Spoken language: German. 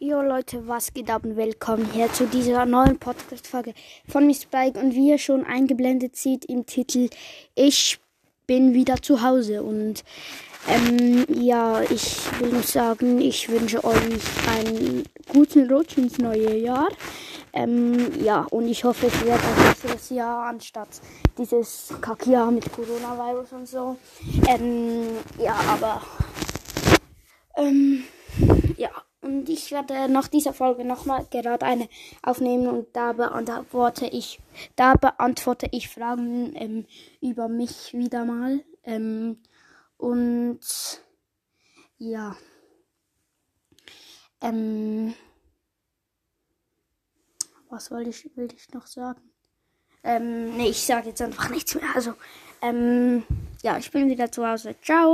Jo Leute, was geht ab und willkommen hier zu dieser neuen Podcast-Folge von Miss Spike. Und wie ihr schon eingeblendet seht im Titel, ich bin wieder zu Hause. Und ähm, ja, ich will nur sagen, ich wünsche euch einen guten Rutsch ins neue Jahr. Ähm, ja, und ich hoffe, es wird ein besseres Jahr anstatt dieses Kackjahr mit Coronavirus und so. Ähm, ja, aber ähm, ja. Und ich werde nach dieser Folge nochmal gerade eine aufnehmen und da beantworte ich, da beantworte ich Fragen ähm, über mich wieder mal. Ähm, und ja. Ähm, was wollte ich, will ich noch sagen? Ähm, nee, ich sage jetzt einfach nichts mehr. Also, ähm, ja, ich bin wieder zu Hause. Ciao.